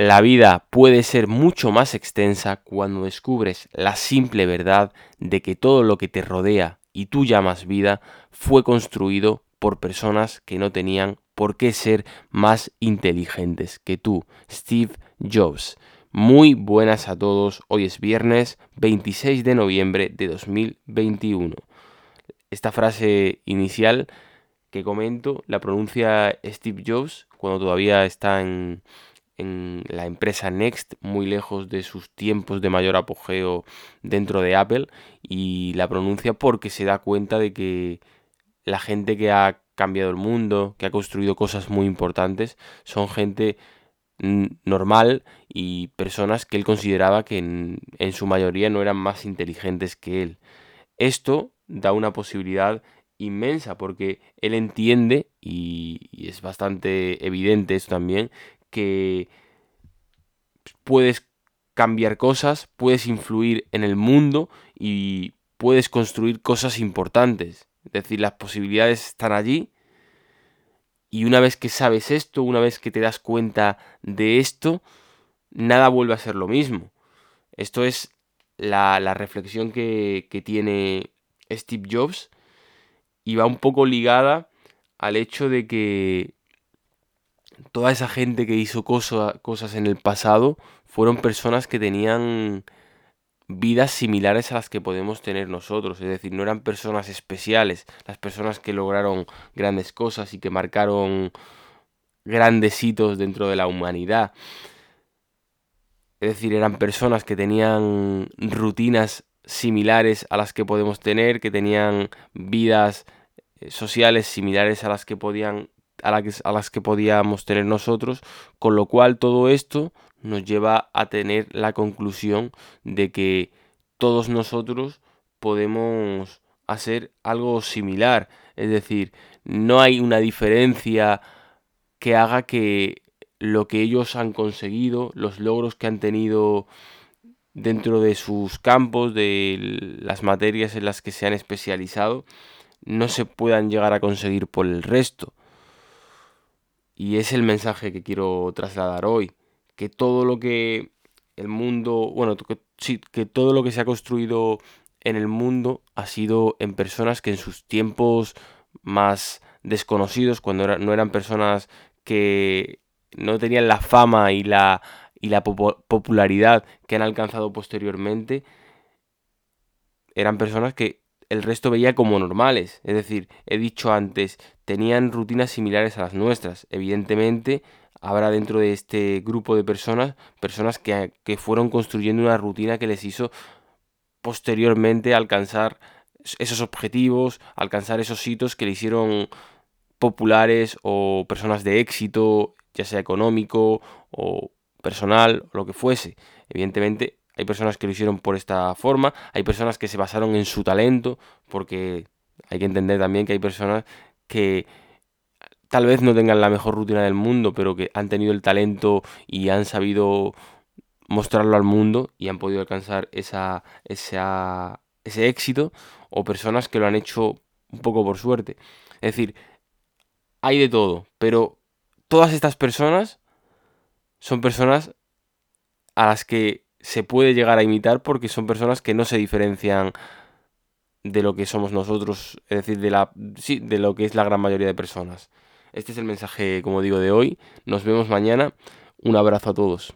la vida puede ser mucho más extensa cuando descubres la simple verdad de que todo lo que te rodea y tú llamas vida fue construido por personas que no tenían por qué ser más inteligentes que tú, Steve Jobs. Muy buenas a todos, hoy es viernes 26 de noviembre de 2021. Esta frase inicial que comento la pronuncia Steve Jobs cuando todavía está en, en la empresa Next, muy lejos de sus tiempos de mayor apogeo dentro de Apple, y la pronuncia porque se da cuenta de que la gente que ha cambiado el mundo, que ha construido cosas muy importantes, son gente normal y personas que él consideraba que en, su mayoría no eran más inteligentes que él. Esto da una posibilidad inmensa porque él entiende, y, y es bastante evidente esto también, que puedes cambiar cosas, puedes influir en el mundo y puedes construir cosas importantes. Es decir, las posibilidades están allí. Y una vez que sabes esto, una vez que te das cuenta de esto, nada vuelve a ser lo mismo. Esto es la, reflexión que, que tiene Steve Jobs y va un poco ligada al hecho de que toda esa gente que hizo cosas en el pasado fueron personas que tenían vidas similares a las que podemos tener nosotros, es decir, no eran personas especiales, las personas que lograron grandes cosas y que marcaron grandes hitos dentro de la humanidad. Es decir, eran personas que tenían rutinas similares a las que podemos tener, que tenían vidas eh, sociales similares a las que podían a, las que podíamos tener nosotros, con lo cual todo esto nos lleva a tener la conclusión de que todos nosotros podemos hacer algo similar, es decir, no hay una diferencia que haga que lo que ellos han conseguido, los logros que han tenido dentro de sus campos, de las materias en las que se han especializado, no se puedan llegar a conseguir por el resto. Y es el mensaje que quiero trasladar hoy, que todo lo que el mundo, bueno, que, que todo lo que se ha construido en el mundo ha sido en personas que en sus tiempos más desconocidos, cuando no eran personas que no tenían la fama y la, y la popularidad que han alcanzado posteriormente, eran personas que el resto veía como normales. Es decir, he dicho antes, tenían rutinas similares a las nuestras. Evidentemente, habrá dentro de este grupo de personas, personas que, fueron construyendo una rutina que les hizo posteriormente alcanzar esos objetivos, alcanzar esos hitos que le hicieron populares o personas de éxito, ya sea económico o personal, lo que fuese. Evidentemente, hay personas que lo hicieron por esta forma, hay personas que se basaron en su talento, porque hay que entender también que hay personas que tal vez no tengan la mejor rutina del mundo, pero que han tenido el talento y han sabido mostrarlo al mundo y han podido alcanzar esa, ese éxito, o personas que lo han hecho un poco por suerte. Es decir, hay de todo, pero todas estas personas son personas a las que se puede llegar a imitar porque son personas que no se diferencian de lo que somos nosotros, es decir, de, la, sí, de lo que es la gran mayoría de personas. Este es el mensaje, como digo, de hoy. Nos vemos mañana. Un abrazo a todos.